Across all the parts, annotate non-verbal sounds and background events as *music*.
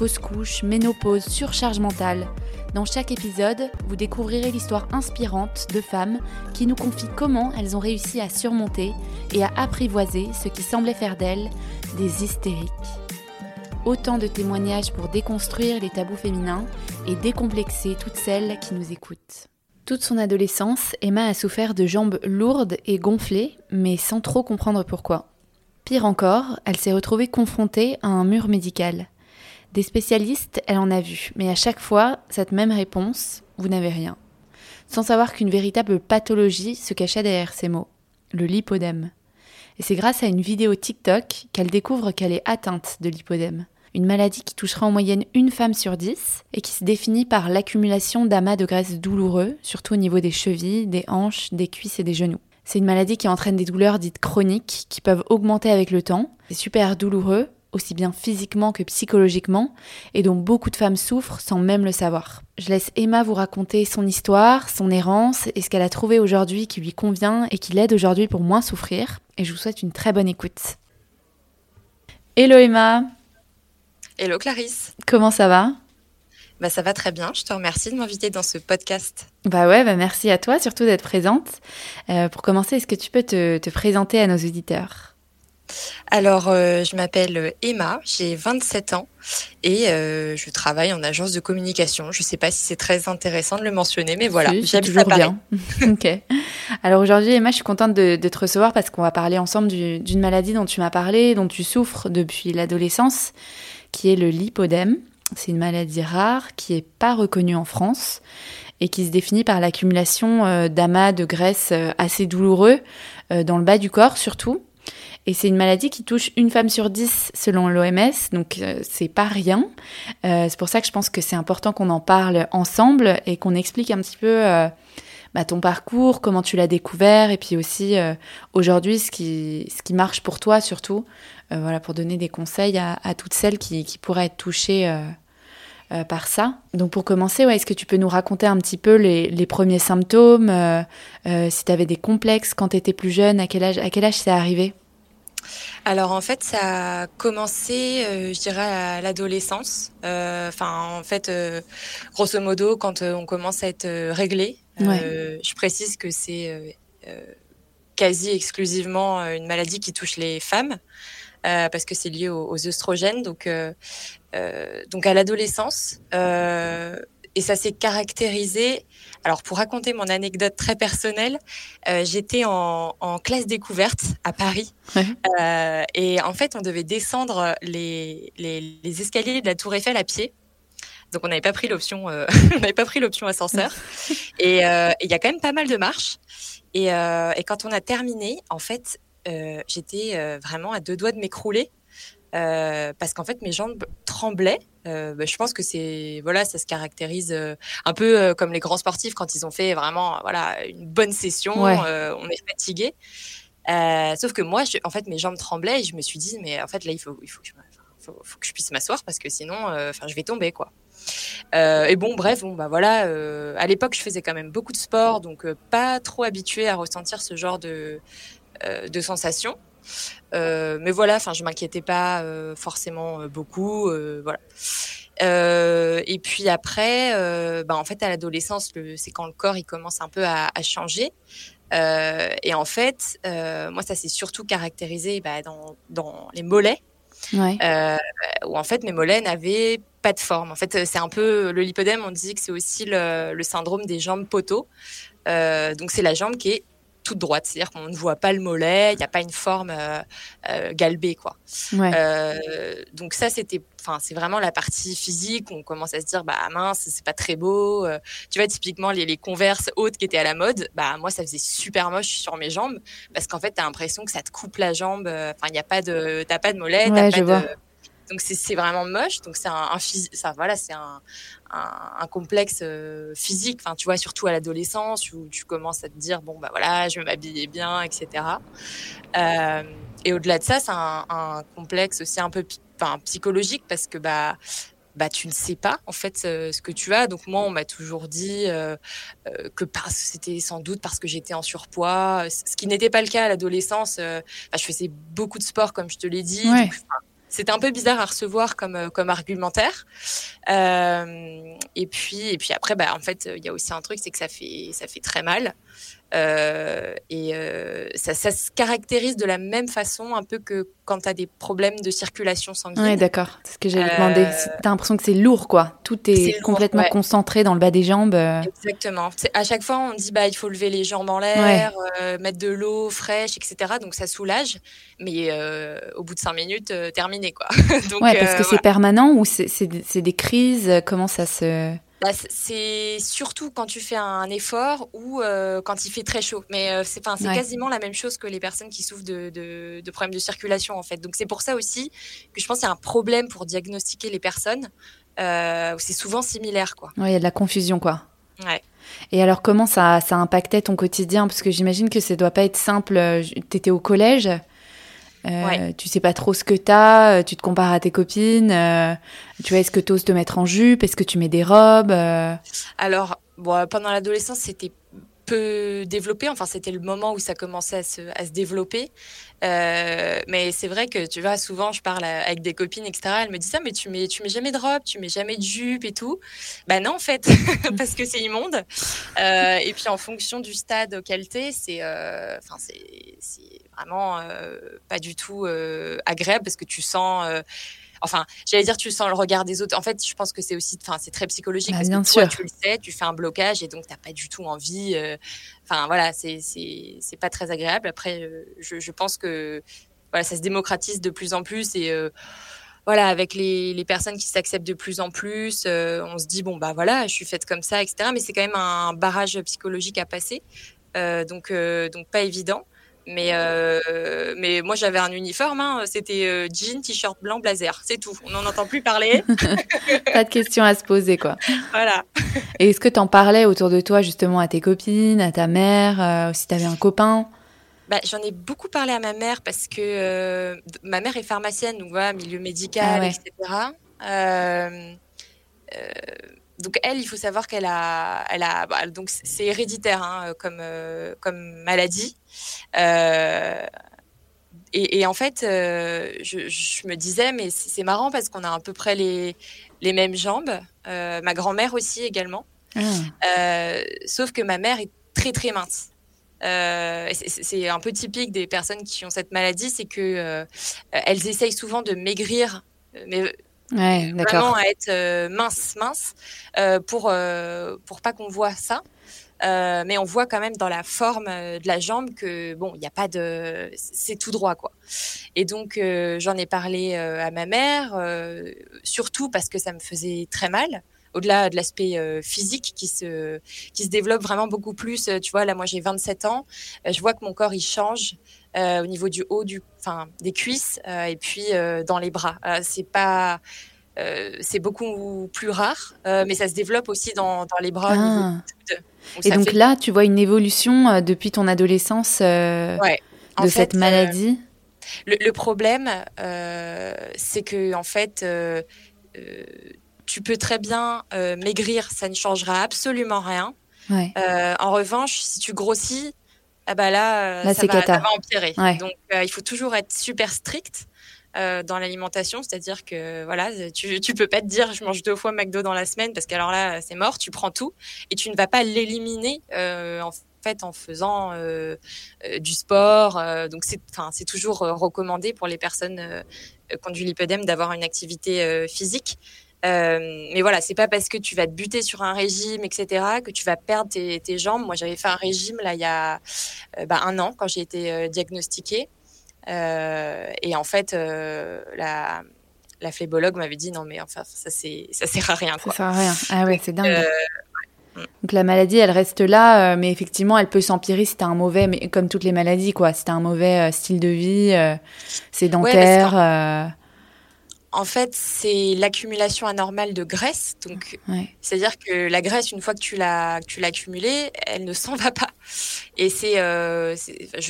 fausse couche, ménopause, surcharge mentale. Dans chaque épisode, vous découvrirez l'histoire inspirante de femmes qui nous confient comment elles ont réussi à surmonter et à apprivoiser ce qui semblait faire d'elles des hystériques. Autant de témoignages pour déconstruire les tabous féminins et décomplexer toutes celles qui nous écoutent. Toute son adolescence, Emma a souffert de jambes lourdes et gonflées, mais sans trop comprendre pourquoi. Pire encore, elle s'est retrouvée confrontée à un mur médical. Des spécialistes, elle en a vu, mais à chaque fois, cette même réponse, vous n'avez rien. Sans savoir qu'une véritable pathologie se cachait derrière ces mots, le lipodème. Et c'est grâce à une vidéo TikTok qu'elle découvre qu'elle est atteinte de lipodème. Une maladie qui touchera en moyenne une femme sur dix et qui se définit par l'accumulation d'amas de graisse douloureux, surtout au niveau des chevilles, des hanches, des cuisses et des genoux. C'est une maladie qui entraîne des douleurs dites chroniques qui peuvent augmenter avec le temps. C'est super douloureux, aussi bien physiquement que psychologiquement, et dont beaucoup de femmes souffrent sans même le savoir. Je laisse Emma vous raconter son histoire, son errance et ce qu'elle a trouvé aujourd'hui qui lui convient et qui l'aide aujourd'hui pour moins souffrir, et je vous souhaite une très bonne écoute. Hello Emma Hello Clarisse Comment ça va? Bah, ça va très bien, je te remercie de m'inviter dans ce podcast. Bah ouais, bah merci à toi surtout d'être présente. Euh, pour commencer, est-ce que tu peux te, te présenter à nos auditeurs? Alors, euh, je m'appelle Emma, j'ai 27 ans et euh, je travaille en agence de communication. Je ne sais pas si c'est très intéressant de le mentionner, mais voilà, j'aime toujours bien. *laughs* ok. Alors aujourd'hui, Emma, je suis contente de, te recevoir parce qu'on va parler ensemble d'une maladie dont tu m'as parlé, dont tu souffres depuis l'adolescence, qui est le lipodème. C'est une maladie rare qui n'est pas reconnue en France et qui se définit par l'accumulation euh, d'amas de graisse assez douloureux dans le bas du corps surtout et c'est une maladie qui touche une femme sur dix selon l'OMS, donc euh, c'est pas rien. Euh, c'est pour ça que je pense que c'est important qu'on en parle ensemble et qu'on explique un petit peu euh, bah, ton parcours, comment tu l'as découvert, et puis aussi aujourd'hui ce qui, ce qui marche pour toi surtout, voilà, pour donner des conseils à, toutes celles qui, pourraient être touchées. par ça. Donc pour commencer, ouais, est-ce que tu peux nous raconter un petit peu les, les premiers symptômes, si tu avais des complexes quand tu étais plus jeune, à quel âge, à quel âge c'est arrivé? Alors en fait, ça a commencé, euh, je dirais, à l'adolescence. Euh, enfin, en fait, euh, grosso modo, quand on commence à être réglé, je précise que c'est quasi exclusivement une maladie qui touche les femmes. parce que c'est lié aux, aux, oestrogènes, donc donc à l'adolescence, et ça s'est caractérisé alors, pour raconter mon anecdote très personnelle, euh, j'étais en, classe découverte à Paris. Euh, et en fait, on devait descendre les, escaliers de la Tour Eiffel à pied. Donc, on n'avait pas pris l'option, euh, *laughs* on n'avait pas pris l'option ascenseur. *laughs* et il y a quand même pas mal de marches. Et, et quand on a terminé, en fait, j'étais vraiment à deux doigts de m'écrouler euh, parce qu'en fait mes jambes tremblaient. Euh, bah, je pense que c'est voilà, ça se caractérise euh, un peu euh, comme les grands sportifs quand ils ont fait vraiment voilà une bonne session, on est fatigué. sauf que moi, je, en fait, mes jambes tremblaient et je me suis dit mais en fait là il faut il faut que je, faut, faut que je puisse m'asseoir parce que sinon enfin je vais tomber quoi. et bon, bref, bon, bah voilà. à l'époque, je faisais quand même beaucoup de sport, donc pas trop habituée à ressentir ce genre de, de sensations. Euh, mais voilà, enfin, je m'inquiétais pas euh, forcément euh, beaucoup, voilà. et puis après, bah, en fait, à l'adolescence, c'est quand le corps il commence un peu à, changer. et en fait, moi, ça s'est surtout caractérisé bah, dans, dans, les mollets, ouais. où en fait mes mollets n'avaient pas de forme. En fait, c'est un peu le lipodème. On dit que c'est aussi le, le, syndrome des jambes poteaux. donc c'est la jambe qui est toute droite, c'est-à-dire qu'on ne voit pas le mollet, il n'y a pas une forme euh, euh, galbée, quoi. Euh, donc ça, c'était, enfin, c'est vraiment la partie physique où on commence à se dire, bah mince, c'est pas très beau. tu vois, typiquement les, les converses hautes qui étaient à la mode, bah moi, ça faisait super moche sur mes jambes parce qu'en fait, tu as l'impression que ça te coupe la jambe. Enfin, il n'y a pas de, t'as pas de mollet, t'as pas de donc c'est vraiment moche. Donc c'est un, ça, voilà, c'est un, un, complexe physique. Enfin, tu vois, surtout à l'adolescence où tu commences à te dire bon bah voilà, je vais m'habiller bien, etc. et au-delà de ça, c'est un, un, complexe aussi un peu enfin, psychologique parce que bah bah, tu ne sais pas en fait ce que tu as. Donc moi, on m'a toujours dit euh, euh, que c'était sans doute parce que j'étais en surpoids, ce qui n'était pas le cas à l'adolescence. Euh, bah, je faisais beaucoup de sport, comme je te l'ai dit. C'était un peu bizarre à recevoir comme, comme argumentaire. et puis et puis après, bah, en fait, il y a aussi un truc, c'est que ça fait ça fait très mal. Euh, et euh, ça, ça, se caractérise de la même façon un peu que quand tu as des problèmes de circulation sanguine. Oui, d'accord. C'est ce que j'allais euh, demander. Tu as l'impression que c'est lourd, quoi. Tout est, complètement concentré dans le bas des jambes. Exactement. À chaque fois, on dit bah il faut lever les jambes en l'air, mettre de l'eau fraîche, etc. Donc ça soulage. Mais au bout de cinq minutes, terminé, quoi. *laughs* Donc, ouais, parce que c'est permanent ou c'est des crises? Comment ça se bah, c'est surtout quand tu fais un effort ou euh, quand il fait très chaud. Mais euh, c'est quasiment la même chose que les personnes qui souffrent de, de, problèmes de circulation, en fait. Donc, c'est pour ça aussi que je pense qu'il y a un problème pour diagnostiquer les personnes. Euh, c'est souvent similaire, quoi. il y a de la confusion, quoi. Ouais. Et alors, comment ça, ça impactait ton quotidien? Parce que j'imagine que ça doit pas être simple. Tu étais au collège euh, Tu sais pas trop ce que t'as, euh, tu te compares à tes copines. Euh, tu vois, est-ce que tu oses te mettre en jupe Est-ce que tu mets des robes euh? Alors, bon, pendant l'adolescence, c'était peu développé. Enfin, c'était le moment où ça commençait à se, à se développer. mais c'est vrai que tu vois, souvent, je parle avec des copines, etc. Elles me disent ça, ah, mais tu mets, tu mets jamais de robe, tu mets jamais de jupe et tout. Bah non, en fait, *laughs* parce que c'est immonde. et puis, en fonction du stade auquel t'es, c'est, enfin, c'est vraiment euh, pas du tout euh, agréable parce que tu sens euh, enfin, j'allais dire, tu sens le regard des autres. En fait, je pense que c'est aussi, enfin, c'est très psychologique bah, parce que toi, tu le sais, tu fais un blocage et donc t'as pas du tout envie. Enfin, voilà, c'est c'est pas très agréable. Après, je, je, pense que voilà, ça se démocratise de plus en plus et voilà, avec les, les personnes qui s'acceptent de plus en plus, on se dit bon bah voilà, je suis faite comme ça, etc. Mais c'est quand même un barrage psychologique à passer, donc donc pas évident. Mais, euh, mais moi, j'avais un uniforme. Hein. C'était euh, jean, t-shirt blanc, blazer. C'est tout. On n'en entend plus parler. *laughs* Pas de questions à se poser, quoi. Voilà. Et est-ce que tu en parlais autour de toi, justement, à tes copines, à ta mère, euh, si tu avais un copain? Bah, J'en ai beaucoup parlé à ma mère parce que ma mère est pharmacienne, donc voilà, milieu médical, ah etc donc elle, il faut savoir qu'elle a, elle a, bah, donc c'est héréditaire hein, comme euh, comme maladie. Euh, et, en fait, euh, je, me disais, mais c'est marrant parce qu'on a à peu près les les mêmes jambes. ma grand-mère aussi également. Ah. sauf que ma mère est très très mince. c'est un peu typique des personnes qui ont cette maladie, c'est que elles essayent souvent de maigrir, mais Ouais, vraiment à être euh, mince, mince, euh, pour euh, pour pas qu'on voit ça. Mais on voit quand même dans la forme de la jambe que bon, il n'y a pas de, c'est tout droit quoi. Et donc j'en ai parlé à ma mère, surtout parce que ça me faisait très mal au-delà de l'aspect physique qui se qui se développe vraiment beaucoup plus. tu vois, là, moi, j'ai 27 ans. je vois que mon corps il change au niveau du haut, du, enfin, des cuisses et puis dans les bras. c'est pas c'est beaucoup plus rare, mais ça se développe aussi dans, dans les bras. Ah. et donc là, tu vois une évolution depuis ton adolescence de cette maladie? le, problème, c'est que en fait, tu peux très bien maigrir, ça ne changera absolument rien. en revanche, si tu grossis, ah bah là, ça, va, empirer. Donc, il faut toujours être super strict. Euh, dans l'alimentation, c'est-à-dire que voilà, tu, tu peux pas te dire je mange deux fois McDo dans la semaine parce qu'alors là c'est mort, tu prends tout et tu ne vas pas l'éliminer euh, en fait en faisant euh, du sport. donc c'est toujours recommandé pour les personnes qui ont du lipodème d'avoir une activité physique. Mais voilà, c'est pas parce que tu vas te buter sur un régime, etc., que tu vas perdre tes, tes jambes. Moi, j'avais fait un régime là il y a bah, un an quand j'ai été diagnostiquée. Euh, et en fait, euh, la, la m'avait dit non, mais enfin, ça, ça sert à rien. Quoi. Ça sert à rien. Ah ouais, c'est dingue. Euh, Donc la maladie, elle reste là, mais effectivement, elle peut s'empirer si tu as un mauvais, mais comme toutes les maladies, quoi. Si tu as un mauvais style de vie, sédentaire. En fait, c'est l'accumulation anormale de graisse. Donc, c'est-à-dire que la graisse, une fois que tu l'as, tu l'as accumulée, elle ne s'en *laughs* va pas. Et c'est, euh,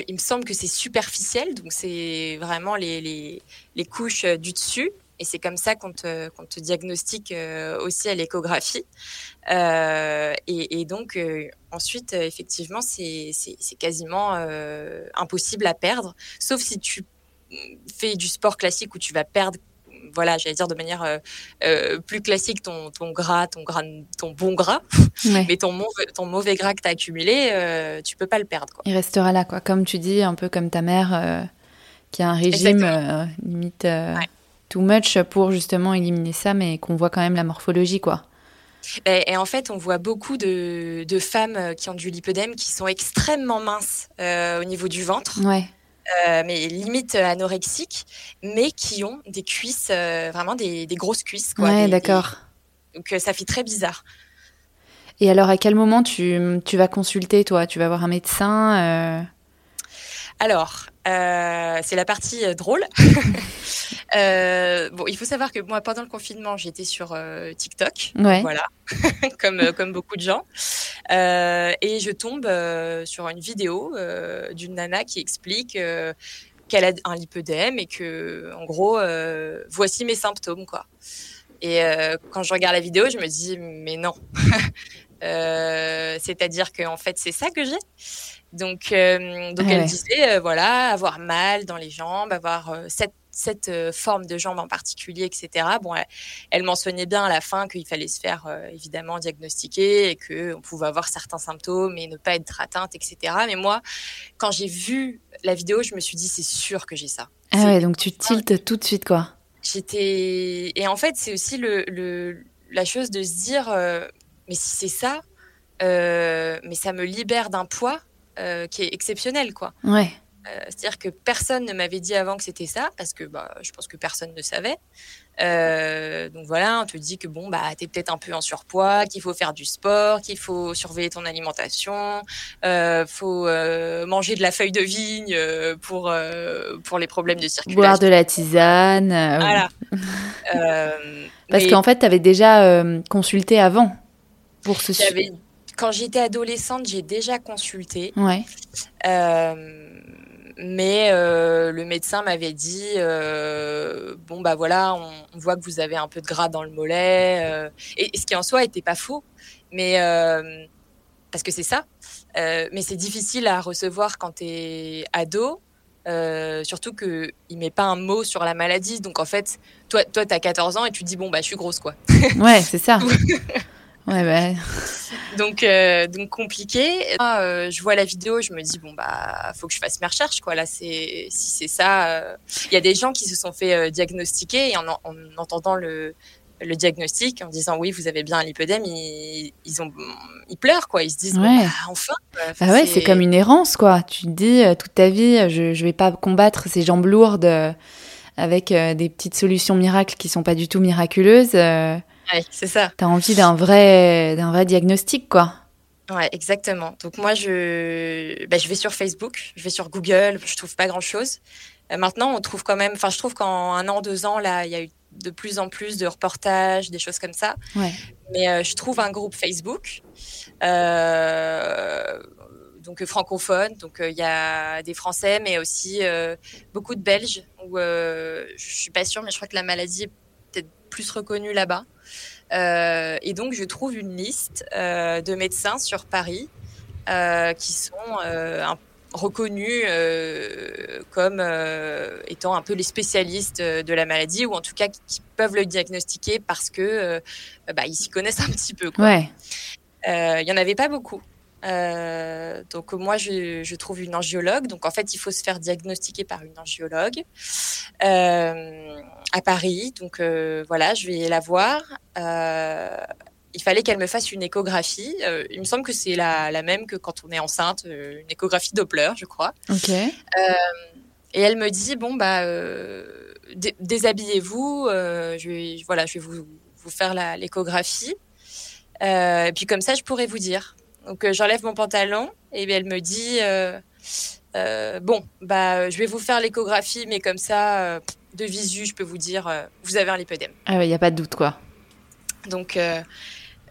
il me semble que c'est superficiel. Donc, c'est vraiment les, les, les, couches euh, du dessus. Et c'est comme ça qu'on te, diagnostique euh, aussi à l'échographie. Euh, et, et, donc, ensuite, effectivement, c'est quasiment impossible à perdre. Sauf si tu fais du sport classique où tu vas perdre voilà, j'allais dire de manière euh, euh, plus classique, ton, ton gras, ton, gras, ton bon gras, mais ton, mauvais, ton mauvais gras que tu as accumulé, euh, tu peux pas le perdre. Il restera là, quoi. Comme tu dis, un peu comme ta mère qui a un régime limite too much pour justement éliminer ça, mais qu'on voit quand même la morphologie, quoi. Et, en fait, on voit beaucoup de, de, femmes qui ont du lipodème qui sont extrêmement minces au niveau du ventre. Ouais. Euh, mais limite anorexiques, mais qui ont des cuisses, euh, vraiment des, grosses cuisses. Quoi, ouais, d'accord. Donc euh, ça fait très bizarre. Et alors, à quel moment tu, tu vas consulter, toi? Tu vas voir un médecin Alors, c'est la partie drôle. *laughs* Euh, bon, il faut savoir que moi, pendant le confinement, j'étais sur euh, TikTok, voilà, *laughs* comme euh, comme beaucoup de gens, et je tombe sur une vidéo d'une nana qui explique qu'elle a un lipœdème et que, en gros, voici mes symptômes, quoi. Et quand je regarde la vidéo, je me dis, mais non. *laughs* C'est-à-dire qu'en fait, c'est ça que j'ai. Donc, donc elle disait, voilà, avoir mal dans les jambes, avoir cette cette euh, forme de jambe en particulier, etc. Bon, elle, mentionnait bien à la fin qu'il fallait se faire euh, évidemment diagnostiquer et qu'on pouvait avoir certains symptômes et ne pas être atteinte, etc. Mais moi, quand j'ai vu la vidéo, je me suis dit c'est sûr que j'ai ça. Ah ouais, donc tu tiltes tout de suite quoi. J'étais et en fait c'est aussi le, la chose de se dire euh, mais si c'est ça, mais ça me libère d'un poids qui est exceptionnel quoi. Ouais. Euh, c'est-à-dire que personne ne m'avait dit avant que c'était ça, parce que bah, je pense que personne ne savait. Euh, donc voilà, on te dit que bon, bah, tu es peut-être un peu en surpoids, qu'il faut faire du sport, qu'il faut surveiller ton alimentation, euh, faut euh, manger de la feuille de vigne pour, pour les problèmes de circulation. Boire de la tisane. Voilà. *laughs* parce qu'en fait, tu avais déjà consulté avant pour ce sujet. Quand j'étais adolescente, j'ai déjà consulté. Ouais. Mais euh, le médecin m'avait dit euh, bon bah voilà, on, voit que vous avez un peu de gras dans le mollet, euh, et, ce qui en soi était pas faux, mais parce que c'est ça. mais c'est difficile à recevoir quand tu es ado, surtout qu'il ne met pas un mot sur la maladie. Donc en fait, toi, toi tu as 14 ans et tu dis bon bah je suis grosse quoi. Ouais, c'est ça. *laughs* Ouais, bah. donc, euh, donc compliqué. Euh, je vois la vidéo, je me dis bon bah faut que je fasse mes recherches quoi. Là c'est si c'est ça, euh, il y a des gens qui se sont fait diagnostiquer et en, en, entendant le le diagnostic en disant oui vous avez bien un lipodème ils, ils ont ils pleurent quoi ils se disent bah, enfin, bah ouais c'est comme une errance quoi tu te dis toute ta vie je je vais pas combattre ces jambes lourdes avec des petites solutions miracles qui sont pas du tout miraculeuses c'est ça. Tu as envie d'un vrai, d'un vrai diagnostic, quoi. Ouais, exactement. Donc moi, je, bah, je vais sur Facebook, je vais sur Google, je trouve pas grand-chose. Euh, maintenant, on trouve quand même, enfin, je trouve qu'en un an, deux ans, là, il y a eu de plus en plus de reportages, des choses comme ça. Ouais. Mais euh, je trouve un groupe Facebook, euh, donc francophone, donc il y a des Français, mais aussi beaucoup de Belges. Où je suis pas sûre, mais je crois que la maladie est peut-être plus reconnue là-bas. Euh, et donc, je trouve une liste euh, de médecins sur Paris euh, qui sont reconnus comme étant un peu les spécialistes de la maladie ou en tout cas qui, peuvent le diagnostiquer parce que bah, ils s'y connaissent un petit peu. Ouais. Il y en avait pas beaucoup. Euh, donc moi, je, je, trouve une angiologue. Donc en fait, il faut se faire diagnostiquer par une angiologue euh, à Paris. Donc euh, voilà, je vais la voir. Euh, il fallait qu'elle me fasse une échographie. Euh, il me semble que c'est la, la, même que quand on est enceinte, une échographie Doppler, je crois. Ok. et elle me dit bon bah déshabillez-vous. je vais voilà, je vais vous, vous faire l'échographie. et puis comme ça, je pourrais vous dire. Donc j'enlève mon pantalon et elle me dit euh, bon, bah, je vais vous faire l'échographie, mais comme ça, de visu, je peux vous dire, vous avez un lipodème. Ah il n'y a pas de doute, quoi. Donc,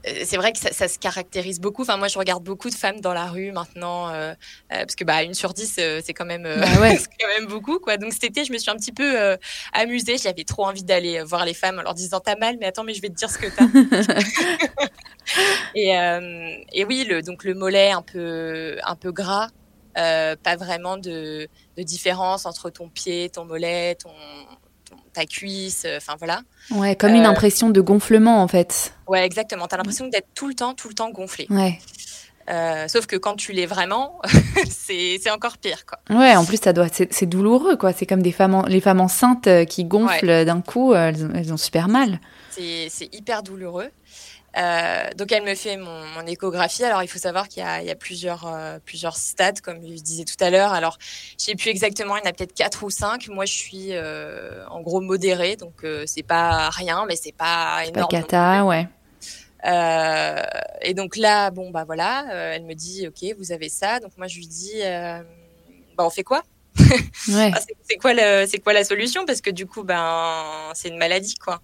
euh, c'est vrai que ça, se caractérise beaucoup. Enfin, moi, je regarde beaucoup de femmes dans la rue maintenant, euh, euh, parce que bah une sur dix, c'est quand même, bah *laughs* quand même beaucoup, quoi. Donc cet été, je me suis un petit peu amusée. J'avais trop envie d'aller voir les femmes en leur disant t'as mal, mais attends, mais je vais te dire ce que t'as. *laughs* *laughs* et, et oui, le, donc le mollet un peu un peu gras, pas vraiment de, de différence entre ton pied, ton mollet, ton ta cuisse, euh, enfin voilà. Ouais, comme une euh, impression de gonflement en fait. Ouais, exactement. Tu as l'impression d'être tout le temps, tout le temps gonflé. Ouais. Euh, sauf que quand tu l'es vraiment, *laughs* c'est encore pire. Quoi. Ouais, en plus, ça doit, c'est douloureux. quoi. C'est comme des femmes, les femmes enceintes qui gonflent d'un coup, elles, elles, ont super mal. C'est hyper douloureux. Euh, donc elle me fait mon, mon, échographie. Alors il faut savoir qu'il y, y a, plusieurs, euh, plusieurs stades, comme je disais tout à l'heure. Alors je sais plus exactement, il y en a peut-être quatre ou cinq. Moi je suis euh, en gros modérée, donc euh, c'est pas rien, mais c'est pas énorme. Pas cata, ouais. et donc là, bon bah voilà, elle me dit ok, vous avez ça. Donc moi je lui dis bah on fait quoi? Ouais. *laughs* c'est quoi la solution? Parce que du coup ben c'est une maladie quoi.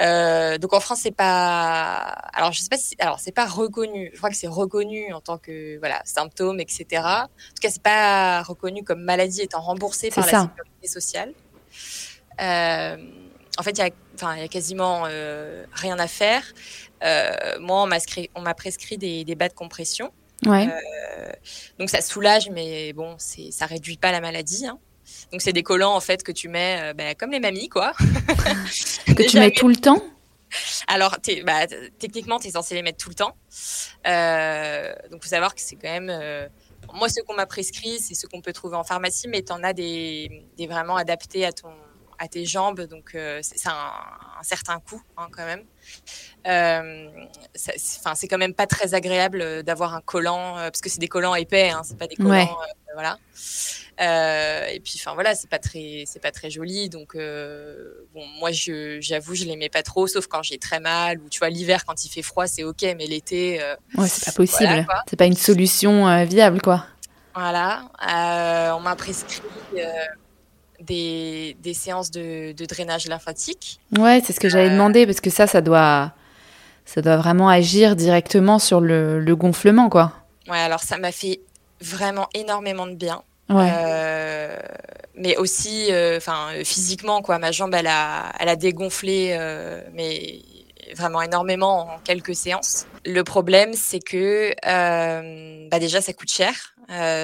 Euh, donc en France, c'est pas. Alors je sais pas si. Alors c'est pas reconnu. Je crois que c'est reconnu en tant que voilà symptôme, etc. En tout cas, c'est pas reconnu comme maladie étant remboursée par la sécurité sociale. Euh, en fait, il y a, enfin, y a quasiment euh, rien à faire. Moi, on m'a prescrit des, des bas de compression. Ouais. Euh, donc ça soulage, mais bon, c'est ça réduit pas la maladie. Hein. Donc c'est des collants en fait que tu mets euh, bah, comme les mamies quoi. *laughs* que tu mets tout le temps? Alors bah, techniquement tu es censé les mettre tout le temps. Euh, donc faut savoir que c'est quand même euh, moi ce qu'on m'a prescrit c'est ce qu'on peut trouver en pharmacie mais tu en as des, des vraiment adaptés à ton à tes jambes, donc euh, c'est un, un, certain coût hein, quand même. Euh, enfin, c'est quand même pas très agréable d'avoir un collant parce que c'est des collants épais, hein, c'est pas des collants, voilà. Euh, et puis, enfin voilà, c'est pas très, c'est pas très joli. Donc, euh, bon, moi, j'avoue, je, l'aimais pas trop, sauf quand j'ai très mal ou tu vois l'hiver quand il fait froid, c'est ok, mais l'été, euh, ouais, c'est pas possible. c'est pas une solution viable, quoi. Voilà, on m'a prescrit. Des, des, séances de, de, drainage lymphatique. Ouais, c'est ce que j'allais demander parce que ça, ça doit, ça doit vraiment agir directement sur le, le gonflement, quoi. Ouais, alors ça m'a fait vraiment énormément de bien. Euh, mais aussi, euh, enfin, physiquement, quoi. Ma jambe, elle a, elle a dégonflé, euh, mais vraiment énormément en quelques séances. Le problème, c'est que bah déjà, ça coûte cher.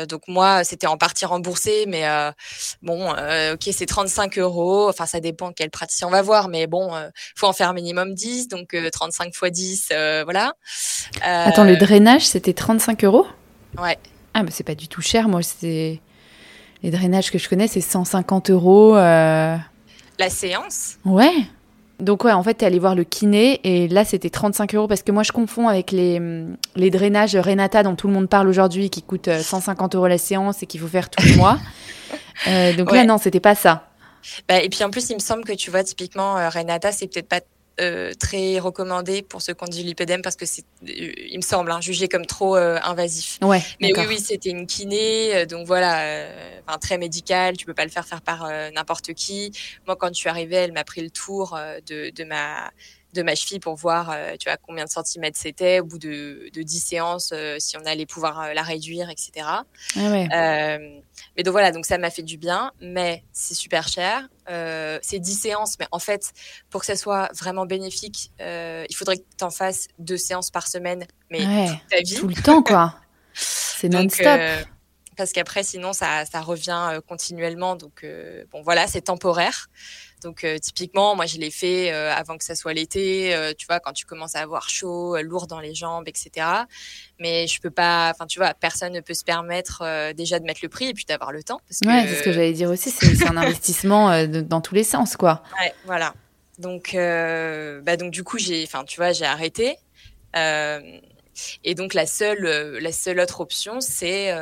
donc moi, c'était en partie remboursé, mais bon, ok, c'est 35 euros. Enfin, ça dépend quel praticien on va voir, mais bon, faut en faire minimum 10, donc 35 fois 10, voilà. Attends, le drainage, c'était 35 euros? Ouais. Ah, bah c'est pas du tout cher. Moi, c'est les drainages que je connais, c'est 150 euros. Euh. La séance? Ouais. Donc ouais, en fait, t'es allé voir le kiné et là, c'était 35 euros parce que moi, je confonds avec les, les drainages Renata dont tout le monde parle aujourd'hui qui coûtent 150 euh, euros la séance et qu'il faut faire tous les mois. Euh, donc là, non, c'était pas ça. Bah, et puis en plus, il me semble que tu vois, typiquement, Renata, c'est peut-être pas euh, très recommandé pour ceux qui ont du lipédème parce que c'est, euh, il me semble, hein, jugé comme trop euh, invasif. Ouais, Mais oui, oui, c'était une kiné, donc voilà, enfin, très médical, tu peux pas le faire faire par n'importe qui. Moi, quand je suis arrivée, elle m'a pris le tour de, de ma de ma cheville pour voir tu vois combien de centimètres c'était au bout de, de 10 séances si on allait pouvoir la réduire etc ah ouais. mais donc voilà donc ça m'a fait du bien mais c'est super cher euh, c'est 10 séances, mais en fait, pour que ça soit vraiment bénéfique, euh, il faudrait que tu en fasses deux séances par semaine, mais toute ta vie. Tout le temps, quoi. *laughs* c'est non-stop. Euh, parce qu'après, sinon, ça, ça revient euh, continuellement. Donc, euh, bon, voilà, c'est temporaire. Donc euh, typiquement, moi je l'ai fait euh, avant que ça soit l'été, euh, tu vois, quand tu commences à avoir chaud, lourd dans les jambes, etc. Mais je peux pas, enfin tu vois, personne ne peut se permettre déjà de mettre le prix et puis d'avoir le temps. Parce ouais, c'est ce que j'allais dire aussi, c'est un investissement dans tous les sens, quoi. Ouais, voilà. Donc, bah donc du coup j'ai, enfin tu vois, j'ai arrêté. et donc la seule, la seule autre option, c'est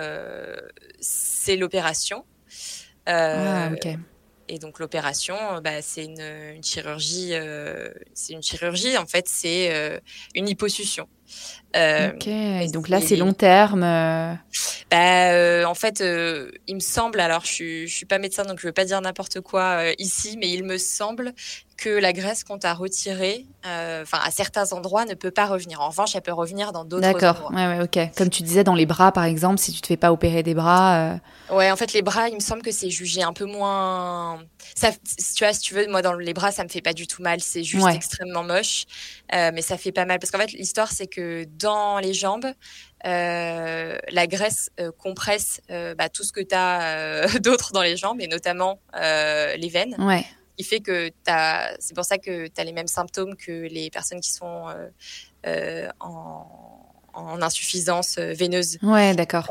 c'est l'opération. ah, ok. Et donc l'opération, euh, bah, c'est une, une, chirurgie. Euh, c'est une chirurgie en fait, c'est euh, une hyposuction. ok, donc là c'est long terme. Bah, en fait, il me semble, alors je je suis pas médecin donc je veux pas dire n'importe quoi ici, mais il me semble que la graisse qu'on t'a retirée, euh, enfin à certains endroits, ne peut pas revenir. En revanche, elle peut revenir dans d'autres endroits. D'accord, ouais, ouais, ok. Comme tu disais, dans les bras, par exemple, si tu te fais pas opérer des bras. Euh... Ouais, en fait, les bras, il me semble que c'est jugé un peu moins. Ça, tu vois, si tu veux, moi, dans les bras, ça me fait pas du tout mal. C'est juste extrêmement moche, euh, mais ça fait pas mal. Parce qu'en fait, l'histoire, c'est que dans les jambes, euh, la graisse euh, compresse euh, bah, tout ce que tu as *laughs* d'autre dans les jambes, et notamment les veines. Ouais qui fait que c'est pour ça que tu as les mêmes symptômes que les personnes qui sont euh, euh, en, en, insuffisance euh, veineuse. Ouais, d'accord.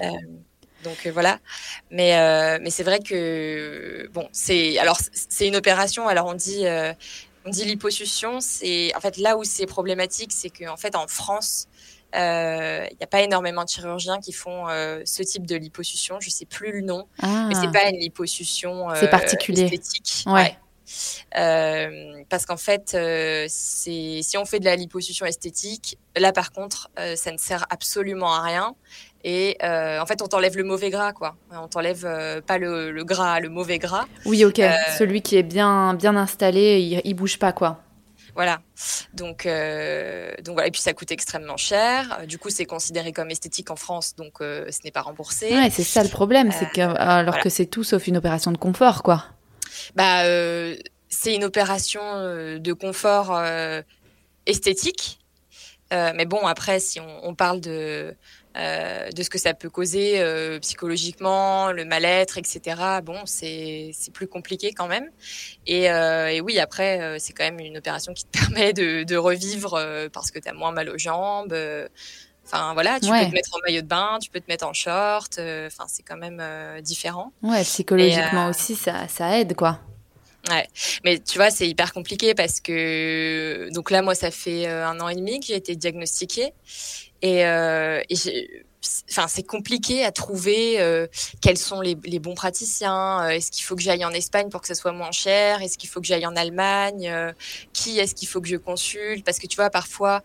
donc voilà, mais mais c'est vrai que bon, c'est alors c'est une opération. Alors on dit on dit liposuction. C'est en fait là où c'est problématique, c'est qu'en fait en France, il n'y a pas énormément de chirurgiens qui font ce type de liposuction. Je sais plus le nom, ah. mais c'est pas une liposuction c'est particulier. esthétique. ouais. Euh, parce qu'en fait, euh, si on fait de la liposuction esthétique, là par contre, euh, ça ne sert absolument à rien. Et en fait, on t'enlève le mauvais gras, quoi. On t'enlève pas le, gras, le mauvais gras. Oui, ok. Celui qui est bien, bien installé, il, il bouge pas, quoi. Voilà. Donc, donc voilà. Et puis ça coûte extrêmement cher. Du coup, c'est considéré comme esthétique en France, donc ce n'est pas remboursé. Ouais, c'est ça le problème, c'est que alors que c'est tout sauf une opération de confort, quoi bah, euh, c'est une opération euh, de confort euh, esthétique. mais bon, après, si on, parle de, de ce que ça peut causer psychologiquement, le mal-être, etc., bon, c'est plus compliqué quand même. Et, oui, après, c'est quand même une opération qui te *laughs* permet de, revivre parce que tu as moins mal aux jambes. Enfin voilà, tu peux te mettre en maillot de bain, tu peux te mettre en short. Euh, enfin, c'est quand même euh, différent. Ouais, psychologiquement euh, aussi, ça, ça aide quoi. Ouais, mais tu vois, c'est hyper compliqué parce que donc là, moi, ça fait un an et demi que j'ai été diagnostiquée et, et enfin, c'est compliqué à trouver quels sont les, les bons praticiens. est-ce qu'il faut que j'aille en Espagne pour que ça soit moins cher Est-ce qu'il faut que j'aille en Allemagne Qui est-ce qu'il faut que je consulte? Parce que tu vois, parfois,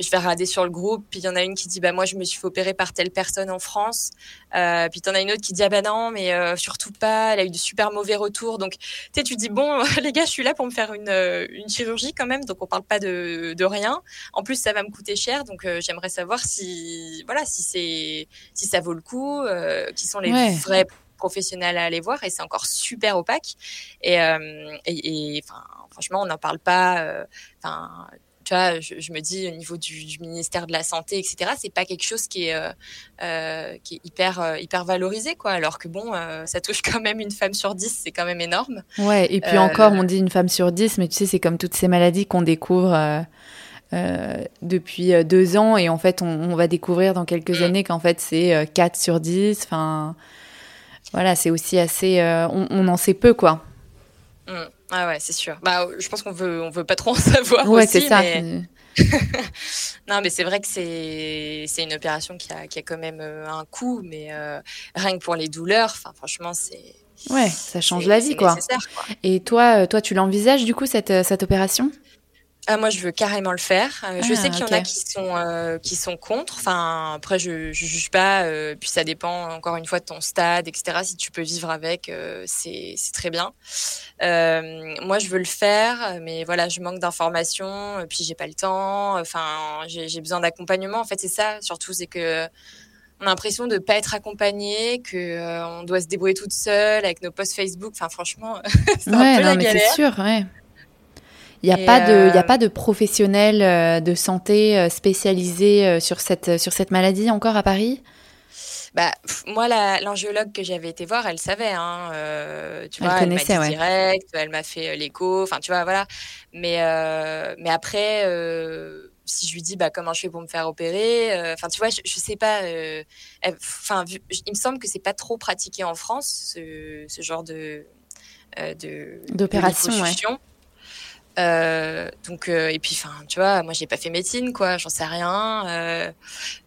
je vais regarder sur le groupe, puis il y en a une qui dit bah moi je me suis fait opérer par telle personne en France, euh, puis en as une autre qui dit ah bah non mais euh, surtout pas, elle a eu de super mauvais retours, donc tu sais tu dis bon *laughs* les gars je suis là pour me faire une, euh, une chirurgie quand même, donc on parle pas de, de rien, en plus ça va me coûter cher, donc euh, j'aimerais savoir si voilà si c'est si ça vaut le coup, qui sont les vrais professionnels à aller voir et c'est encore super opaque. Et, et, et franchement on n'en parle pas enfin tu vois, je, me dis au niveau du, ministère de la santé, etc. C'est pas quelque chose qui est euh, euh, qui est hyper euh, hyper valorisé, quoi. Alors que bon, ça touche quand même une femme sur dix, c'est quand même énorme. Ouais. Et puis encore, on dit une femme sur dix, mais tu sais, c'est comme toutes ces maladies qu'on découvre. depuis deux ans et en fait on, va découvrir dans quelques mm. années qu'en fait c'est 4 sur 10 enfin voilà c'est aussi assez on, en sait peu quoi mm. Ah ouais, c'est sûr. Bah, je pense qu'on veut, on veut pas trop en *laughs* savoir ouais, c'est ça. *laughs* non, mais c'est vrai que c'est, c'est une opération qui a, qui a quand même euh, un coût, mais euh, rien que pour les douleurs, enfin, franchement, c'est. Ouais, ça change la vie, quoi. quoi. Et toi, euh, toi, tu l'envisages du coup cette, cette opération? Ah, moi, je veux carrément le faire. Euh, je sais ah, qu'il y en a qui sont euh, qui sont contre. Enfin, après, je, je juge pas. Euh, puis ça dépend encore une fois de ton stade, etc. Si tu peux vivre avec, c'est c'est très bien. moi, je veux le faire, mais voilà, je manque d'informations. Puis j'ai pas le temps. Enfin, j'ai besoin d'accompagnement. En fait, c'est ça. Surtout, c'est que on a l'impression de pas être accompagné, que on doit se débrouiller toute seule avec nos posts Facebook. Enfin, franchement, *laughs* c'est ouais, un peu non, la mais C'est sûr, ouais. Il n'y a, pas de, il a pas de professionnel euh, de santé euh, spécialisé euh, sur cette, sur cette maladie encore à Paris? Bah, moi, l'angiologue que j'avais été voir, elle savait. Hein, tu vois, elle, m'a dit direct, elle m'a fait l'écho. Enfin, tu vois, voilà. Mais, mais après, si je lui dis bah, comment je fais pour me faire opérer, enfin, tu vois, je, je sais pas. Enfin, il me semble que c'est pas trop pratiqué en France, ce, ce genre de d'opération. Euh, donc euh, et puis enfin tu vois moi j'ai pas fait médecine quoi j'en sais rien euh,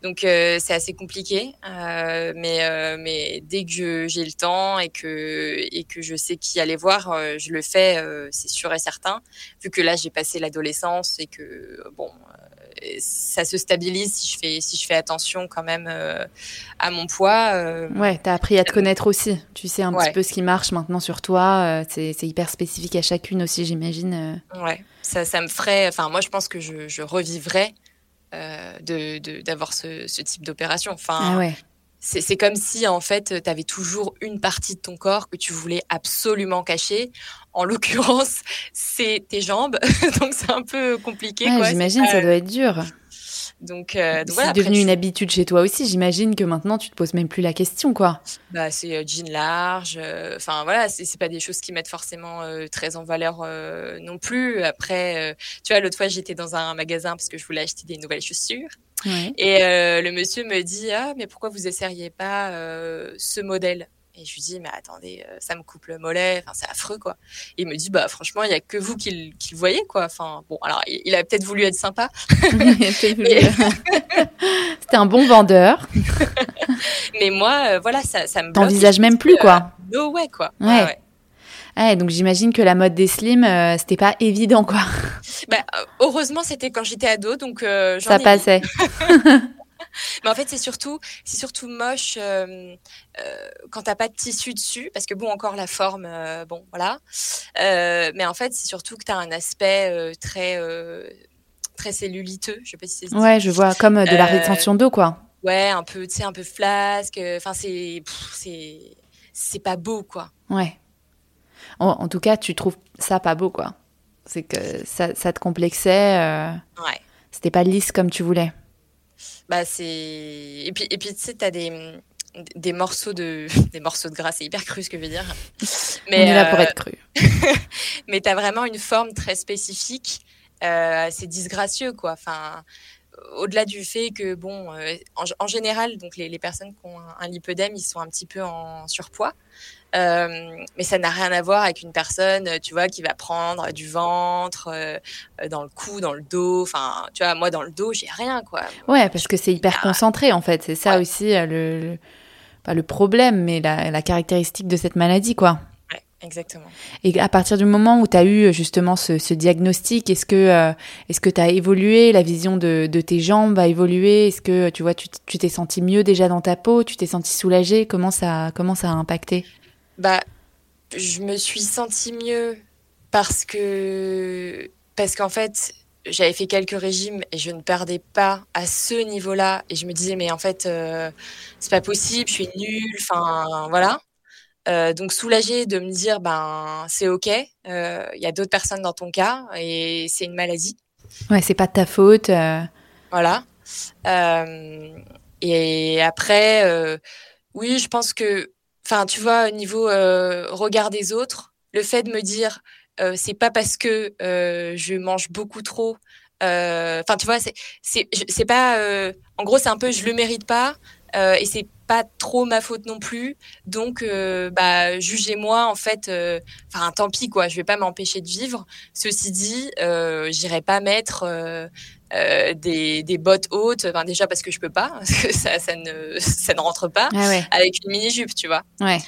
donc euh, c'est assez compliqué euh, mais mais dès que j'ai le temps et que et que je sais qui aller voir je le fais c'est sûr et certain. Vu que là j'ai passé l'adolescence et que bon ça se stabilise si je fais si je fais attention quand même à mon poids. ouais, t'as appris à te connaître aussi. Tu sais un petit peu ce qui marche maintenant sur toi. c'est hyper spécifique à chacune aussi, j'imagine. Ouais, ça, ça me ferait. Enfin, moi, je pense que je, je revivrais de d'avoir ce, ce, type d'opération. Enfin, ah ouais c'est comme si en fait tu avais toujours une partie de ton corps que tu voulais absolument cacher. En *laughs* l'occurrence, c'est tes jambes, *laughs* donc c'est un peu compliqué. Ouais, j'imagine, ça doit être dur. Donc, euh, c'est devenu une habitude chez toi aussi. J'imagine que maintenant tu te poses même plus la question, quoi. Bah, c'est euh, jean large. Euh, enfin voilà, c'est pas des choses qui mettent forcément euh, très en valeur non plus. Après, tu vois, l'autre fois j'étais dans un magasin parce que je voulais acheter des nouvelles chaussures. Et euh, le monsieur me dit ah mais pourquoi vous essayeriez pas euh, ce modèle? Et je lui dis mais attendez euh, ça me coupe le mollet enfin c'est affreux quoi. Et il me dit bah franchement il y a que vous qui, le voyez quoi. Enfin bon alors il, a peut-être voulu être sympa. *laughs* *laughs* C'était un bon vendeur. *laughs* Mais moi voilà ça ça me t'envisages même plus quoi. no ouais quoi. Ouais. ouais, donc j'imagine que la mode des slims, c'était pas évident, quoi. *laughs* Bah, heureusement, c'était quand j'étais ado, donc euh, ça passait. *laughs* Mais en fait, c'est surtout, c'est surtout moche euh, euh, quand t'as pas de tissu dessus, parce que bon, encore la forme, euh, bon, voilà. mais en fait, c'est surtout que tu as un aspect très, très celluliteux. Je sais pas si c'est. Ouais, je vois comme de la rétention d'eau, quoi. Ouais, un peu, tu sais, un peu flasque. Enfin, c'est, c'est, c'est pas beau, quoi. Ouais. En, tout cas, tu trouves ça pas beau, quoi. C'est que ça, ça, te complexait. Euh, ouais. C'était pas lisse comme tu voulais. Bah, c'est. Et puis, et puis tu sais, t'as des, des morceaux de *laughs* des morceaux de gras, c'est hyper cru ce que je veux dire. Mais, On est là pour euh, être cru. *laughs* mais t'as vraiment une forme très spécifique. Euh, c'est disgracieux, quoi. Enfin, au-delà du fait que, bon, euh, en, général, donc les, les, personnes qui ont un, un, lipodème, ils sont un petit peu en surpoids. Euh, mais ça n'a rien à voir avec une personne, tu vois, qui va prendre du ventre, euh, dans le cou, dans le dos. Enfin, tu vois, moi, dans le dos, j'ai rien, quoi. Ouais, parce que c'est hyper concentré, en fait. C'est ça aussi le, le, pas le problème, mais la, la caractéristique de cette maladie, quoi. Exactement. Et à partir du moment où tu as eu justement ce, ce diagnostic, est-ce que euh, est-ce que tu as évolué, la vision de, de, tes jambes a évolué Est-ce que tu vois tu t'es senti mieux déjà dans ta peau, tu t'es senti soulagée? Comment ça comment ça a impacté? Bah je me suis sentie mieux parce que parce qu'en fait, j'avais fait quelques régimes et je ne perdais pas à ce niveau-là et je me disais mais en fait euh, c'est pas possible, je suis nulle, enfin voilà. Euh, donc soulagée de me dire ben c'est ok, il euh, y a d'autres personnes dans ton cas et c'est une maladie. Ouais, c'est pas de ta faute. Euh. Voilà. et après, oui, je pense que, enfin, tu vois, au niveau regard des autres, le fait de me dire c'est pas parce que je mange beaucoup trop enfin tu vois c'est pas en gros c'est un peu je le mérite pas euh, et c'est pas trop ma faute non plus. Donc, euh, bah, jugez-moi en fait. Euh, enfin, tant pis quoi. Je vais pas m'empêcher de vivre. Ceci dit, euh, j'irai pas mettre euh, des, des, bottes hautes. Enfin, déjà parce que je peux pas, *laughs* parce que ça, ça ne ça ne rentre pas ah avec une mini jupe, tu vois. Ouais.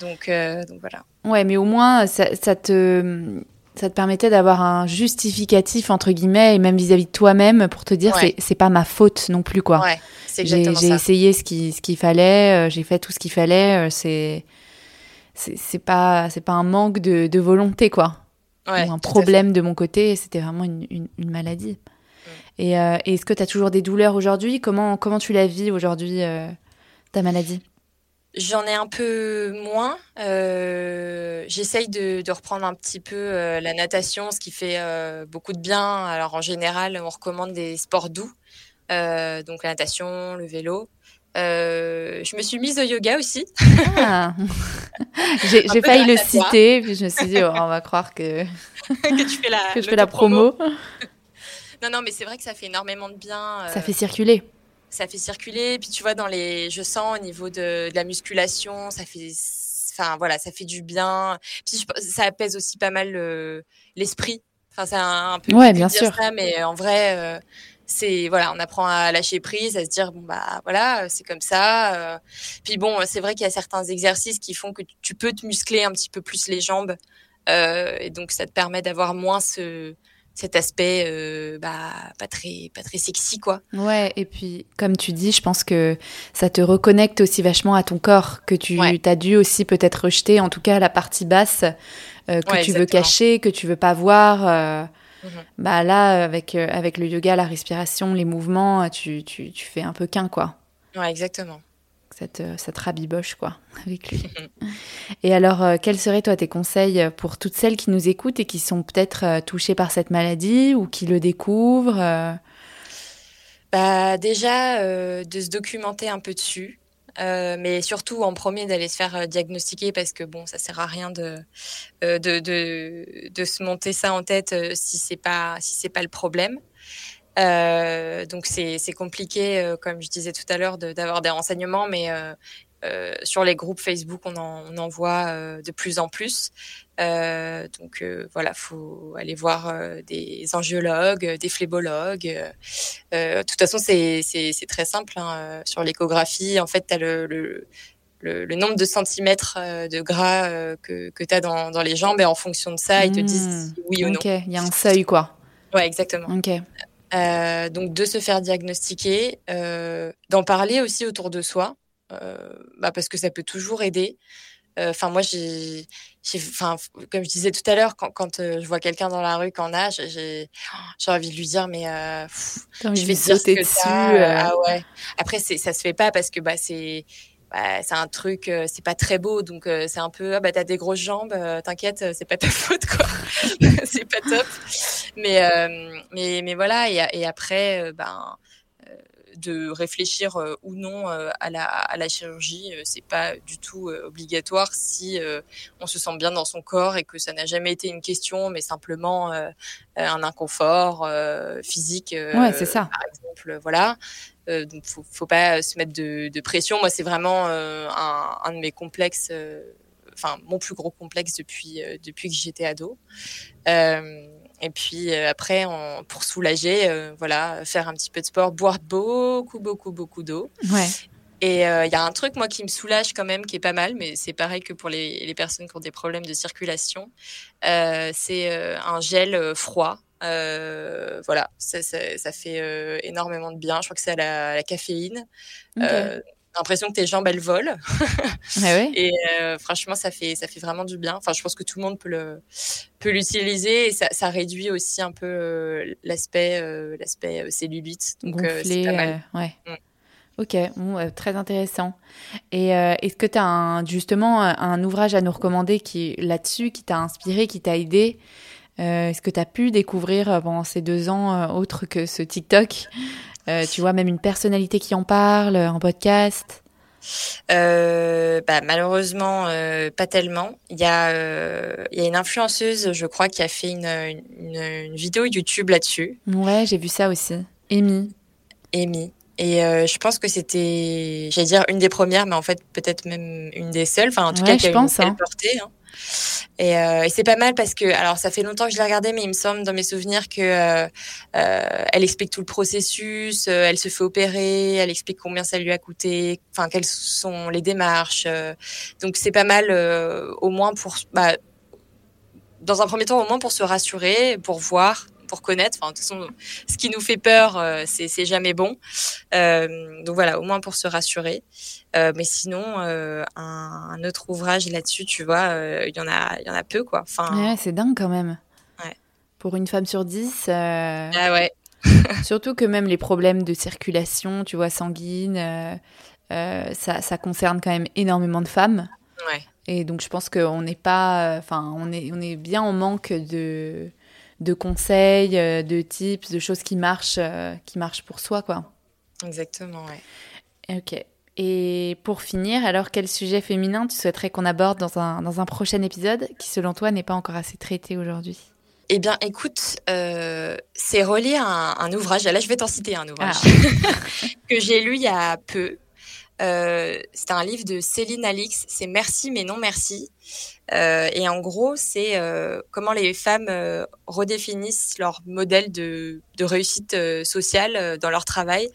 Donc, donc voilà. Ouais, mais au moins ça, ça te ça te permettait d'avoir un justificatif entre guillemets et même vis-à-vis de toi-même pour te dire c'est c'est pas ma faute non plus quoi. Ouais, j'ai essayé ce qui ce qu'il fallait, euh, j'ai fait tout ce qu'il fallait, euh, c'est c'est pas c'est pas un manque de, de volonté quoi. Ouais, un problème de mon côté, c'était vraiment une, une, une maladie. Et euh, est-ce que tu as toujours des douleurs aujourd'hui? Comment comment tu la vis aujourd'hui ta maladie? J'en ai un peu moins. Euh, J'essaye de, de, reprendre un petit peu euh, la natation, ce qui fait euh, beaucoup de bien. Alors en général, on recommande des sports doux, euh, donc la natation, le vélo. Euh, je me suis mise au yoga aussi. Ah. *laughs* J'ai failli le citer, puis je me suis dit, oh, on va croire que, *laughs* que tu fais la, que je fais la promo. Non, non, mais c'est vrai que ça fait énormément de bien. Ça fait circuler ça fait circuler. Puis tu vois, dans les, je sens au niveau de, de la musculation, ça fait, enfin voilà, ça fait du bien. Puis ça apaise aussi pas mal l'esprit. enfin, c'est un, peu ouais, bien sûr. Ça, mais en vrai, euh, c'est voilà, on apprend à lâcher prise, à se dire bon bah voilà, c'est comme ça. Euh. Puis bon, c'est vrai qu'il y a certains exercices qui font que tu peux te muscler un petit peu plus les jambes, euh, et donc ça te permet d'avoir moins ce cet aspect euh, bah, pas très pas très sexy quoi. Ouais, et puis comme tu dis, je pense que ça te reconnecte aussi vachement à ton corps que tu as dû aussi peut-être rejeter en tout cas la partie basse euh, que tu veux cacher, que tu veux pas voir euh, mhm. Bah là avec avec le yoga, la respiration, les mouvements, tu, tu, tu fais un peu qu'un quoi. Ouais, exactement cette, euh, cette rabiboche, quoi, *laughs* avec lui. *laughs* et alors, euh, quels seraient, toi, tes conseils pour toutes celles qui nous écoutent et qui sont peut-être euh, touchées par cette maladie ou qui le découvrent bah, Déjà, de se documenter un peu dessus. mais surtout en premier d'aller se faire diagnostiquer parce que bon ça sert à rien de de, de, de, se monter ça en tête si c'est pas si c'est pas le problème euh, donc c'est compliqué, euh, comme je disais tout à l'heure, d'avoir des renseignements, mais euh, sur les groupes Facebook, on en, on en voit de plus en plus. Donc voilà, faut aller voir des angiologues, des phlébologues. de toute façon, c'est très simple. Hein. Sur l'échographie, en fait, tu as le, le le, le, nombre de centimètres de gras que, que tu as dans, dans, les jambes et en fonction de ça, ils te disent oui ou non. Ok, il y a un seuil quoi. Ouais, exactement. Ok. Euh, donc de se faire diagnostiquer, euh, d'en parler aussi autour de soi, euh, bah parce que ça peut toujours aider. Enfin moi j'ai, enfin comme je disais tout à l'heure, quand, quand je vois quelqu'un dans la rue qu'en a, j'ai envie de lui dire mais je vais sauter dessus. Ah ouais. Après c'est ça se fait pas parce que bah c'est bah, c'est un truc, euh, c'est pas très beau, donc euh, c'est un peu, ah bah t'as des grosses jambes, euh, t'inquiète, c'est pas ta *laughs* faute quoi, *laughs* c'est pas top. Mais mais mais voilà, et, et après, ben de réfléchir ou non à la, à la chirurgie, c'est pas du tout obligatoire si on se sent bien dans son corps et que ça n'a jamais été une question, mais simplement un inconfort physique. ouais, c'est ça. Par exemple, voilà. Euh, donc faut, faut pas se mettre de, de pression. Moi, c'est vraiment euh, un, un, de mes complexes, euh, enfin mon plus gros complexe depuis depuis que j'étais ado. Et puis après, on, pour soulager, voilà, faire un petit peu de sport, boire beaucoup, beaucoup, beaucoup d'eau. Ouais. Et il y a un truc, moi, qui me soulage quand même, qui est pas mal, mais c'est pareil que pour les, les, personnes qui ont des problèmes de circulation. Euh, c'est un gel froid euh, voilà, ça, ça, ça fait euh, énormément de bien. Je crois que c'est à la, la caféine. Okay. L'impression que tes jambes elles volent. Ah *laughs* et euh, franchement ça fait ça fait vraiment du bien. Enfin je pense que tout le monde peut le peut l'utiliser et ça, ça, réduit aussi un peu euh, l'aspect euh, l'aspect cellulite. Donc c'est pas mal. ouais. Mm. Ok, bon, très intéressant. Et est-ce que tu as un, justement un ouvrage à nous recommander qui là-dessus, qui t'a inspiré, qui t'a aidé? Est-ce que tu as pu découvrir pendant ces deux ans, autre que ce TikTok? Euh, Tu vois, même une personnalité qui en parle, un podcast euh, bah, malheureusement, euh, pas tellement. Il y, a, euh, il y a une influenceuse, je crois, qui a fait une, une, une vidéo YouTube là-dessus. Ouais, j'ai vu ça aussi. Amy. Amy. Et je pense que c'était, j'allais dire une des premières, mais en fait peut-être même une des seules. Enfin, en tout ouais, cas, qui a pense, une hein. portée. Hein. Et, euh, et c'est pas mal parce que, alors ça fait longtemps que je l'ai regardé, mais il me semble dans mes souvenirs que euh, euh, elle explique tout le processus, elle se fait opérer, elle explique combien ça lui a coûté, enfin quelles sont les démarches. Donc c'est pas mal, au moins pour, bah, dans un premier temps au moins pour se rassurer, pour voir pour connaître. Enfin, de toute façon, ce qui nous fait peur, euh, c'est jamais bon. Euh, donc voilà, au moins pour se rassurer. Euh, mais sinon, un, un, autre ouvrage là-dessus, tu vois, il y en a, il y en a peu, quoi. Enfin, ouais, c'est dingue quand même. Ouais. Pour une femme sur dix. Ah ouais. *laughs* surtout que même les problèmes de circulation, tu vois, sanguine, ça, ça concerne quand même énormément de femmes. Ouais. Et donc je pense qu'on n'est pas, enfin, on est, on est bien en manque de de conseils, euh, de tips, de choses qui marchent, euh, qui marchent pour soi, quoi. Exactement, ouais. Ok. Et pour finir, alors quel sujet féminin tu souhaiterais qu'on aborde dans un, dans un prochain épisode qui, selon toi, n'est pas encore assez traité aujourd'hui? Eh bien, écoute, euh, c'est relié à un, un, ouvrage. Là, je vais t'en citer un ouvrage ah. *laughs* que j'ai lu il y a peu. Euh, c'est un livre de Céline Alix. C'est Merci mais non merci. Euh, et en gros, c'est euh, comment les femmes redéfinissent leur modèle de, réussite sociale dans leur travail.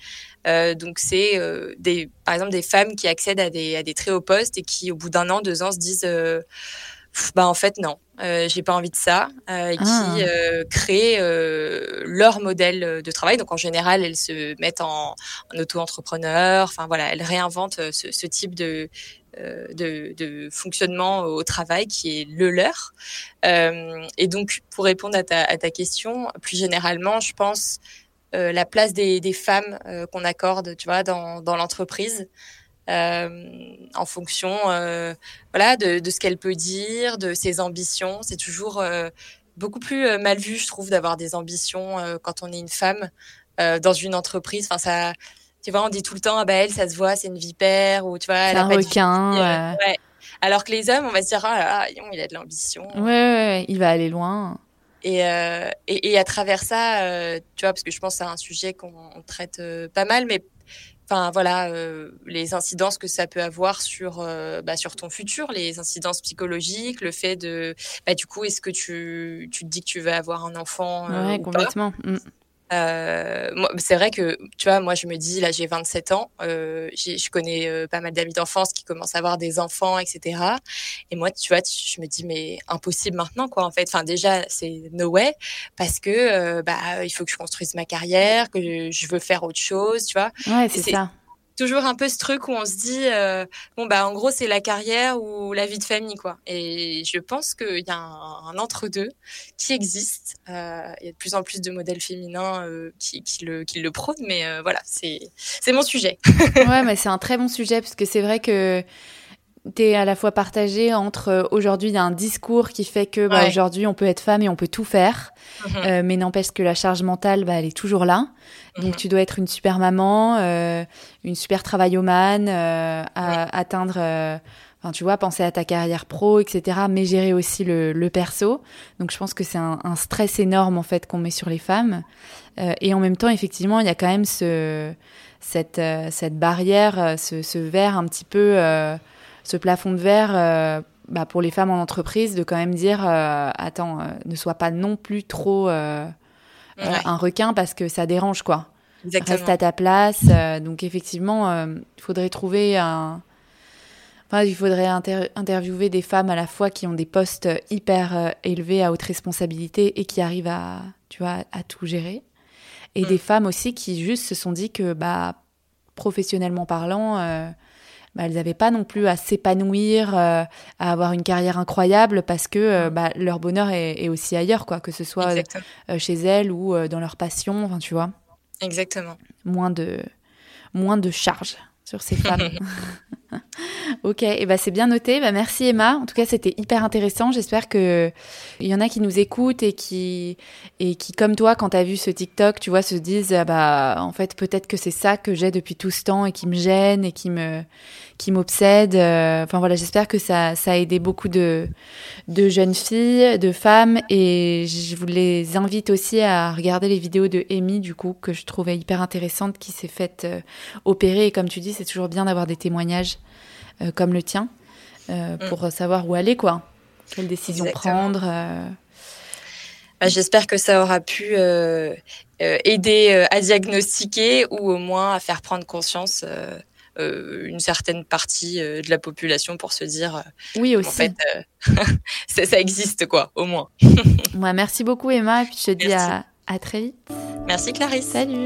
donc, c'est par exemple des femmes qui accèdent à des très hauts postes et qui, au bout d'un an, deux ans, se disent bah en fait non, euh, j'ai pas envie de ça, euh, qui ah. euh, créent leur modèle de travail. Donc en général, elles se mettent en, auto-entrepreneur. Enfin voilà, elles réinventent ce, type de, de, de, fonctionnement au travail qui est le leur. et donc pour répondre à ta, à ta, question, plus généralement, je pense la place des, des femmes qu'on accorde, tu vois, dans, dans l'entreprise. Euh, en fonction euh, voilà, de, de ce qu'elle peut dire, de ses ambitions. C'est toujours euh, beaucoup plus mal vu, je trouve, d'avoir des ambitions quand on est une femme dans une entreprise. Enfin, ça, tu vois, on dit tout le temps, ah bah elle, ça se voit, c'est une vipère, ou tu vois, elle a un requin. Ouais. Alors que les hommes, on va se dire, ah il a de l'ambition. Ouais, ouais, il va aller loin. Et, euh, et, et, à travers ça, euh, tu vois, parce que je pense que c'est un sujet qu'on traite pas mal, mais enfin voilà euh, les incidences que ça peut avoir sur euh, bah, sur ton futur les incidences psychologiques le fait de bah, du coup est-ce que tu, tu te dis que tu vas avoir un enfant euh, ouais, complètement mm. Euh, c'est vrai que, tu vois, moi, je me dis, là, j'ai 27 ans, euh, je connais euh, pas mal d'amis d'enfance qui commencent à avoir des enfants, etc. Et moi, tu vois, je me dis, mais impossible maintenant, quoi, en fait. Enfin, déjà, c'est no way, parce que, euh, bah, il faut que je construise ma carrière, que je veux faire autre chose, tu vois. Ouais, c'est ça toujours un peu ce truc où on se dit euh, bon bah en gros c'est la carrière ou la vie de famille quoi. Et je pense qu'il y a un, entre deux qui existe. Euh, il y a de plus en plus de modèles féminins euh, qui, qui, le qui le prônent mais voilà c'est c'est mon sujet. Ouais mais c'est un très bon sujet parce que c'est vrai que tu es à la fois partagé entre aujourd'hui il y a un discours qui fait que bah, aujourd'hui on peut être femme et on peut tout faire mhm. mais n'empêche que la charge mentale bah, elle est toujours là donc, tu dois être une super maman, euh, une super travaillomane, euh, à atteindre, euh, enfin, tu vois, penser à ta carrière pro, etc., mais gérer aussi le, le perso. Donc, je pense que c'est un, un, stress énorme, en fait, qu'on met sur les femmes. Euh, et en même temps, effectivement, il y a quand même ce, cette, euh, cette barrière, euh, ce, ce verre un petit peu, ce plafond de verre, bah, pour les femmes en entreprise, de quand même dire, attends, ne sois pas non plus trop euh, un requin parce que ça dérange quoi. Reste à ta place. Euh, donc effectivement, euh, il faudrait trouver un. Enfin, il faudrait interviewer des femmes à la fois qui ont des postes hyper élevés à haute responsabilité et qui arrivent à, tu vois, à tout gérer. Et mm. des femmes aussi qui juste se sont dit que, bah, professionnellement parlant, bah, elles n'avaient pas non plus à s'épanouir, euh, à avoir une carrière incroyable parce que euh, bah, leur bonheur est, aussi ailleurs, quoi, que ce soit euh, chez elles ou dans leur passion, enfin, tu vois. Exactement. Moins de, moins de charge sur ces femmes. *laughs* *laughs* ok, et bah c'est bien noté. Bah merci Emma. En tout cas, c'était hyper intéressant. J'espère que il y en a qui nous écoutent et qui et qui comme toi, quand t'as vu ce TikTok, tu vois, se disent ah bah en fait peut-être que c'est ça que j'ai depuis tout ce temps et qui me gêne et qui me qui m'obsède. Euh, enfin voilà, j'espère que ça ça a aidé beaucoup de de jeunes filles, de femmes et je vous les invite aussi à regarder les vidéos de Amy du coup que je trouvais hyper intéressante qui s'est faite euh, opérer et comme tu dis, c'est toujours bien d'avoir des témoignages euh, comme le tien euh, mm. pour savoir où aller, quoi. Quelle décision prendre. Euh. Bah, j'espère que ça aura pu aider à diagnostiquer ou au moins à faire prendre conscience une certaine partie de la population pour se dire oui aussi en fait *laughs* ça, existe quoi au moins ouais, merci beaucoup Emma et puis je te dis à, à très vite merci Clarisse salut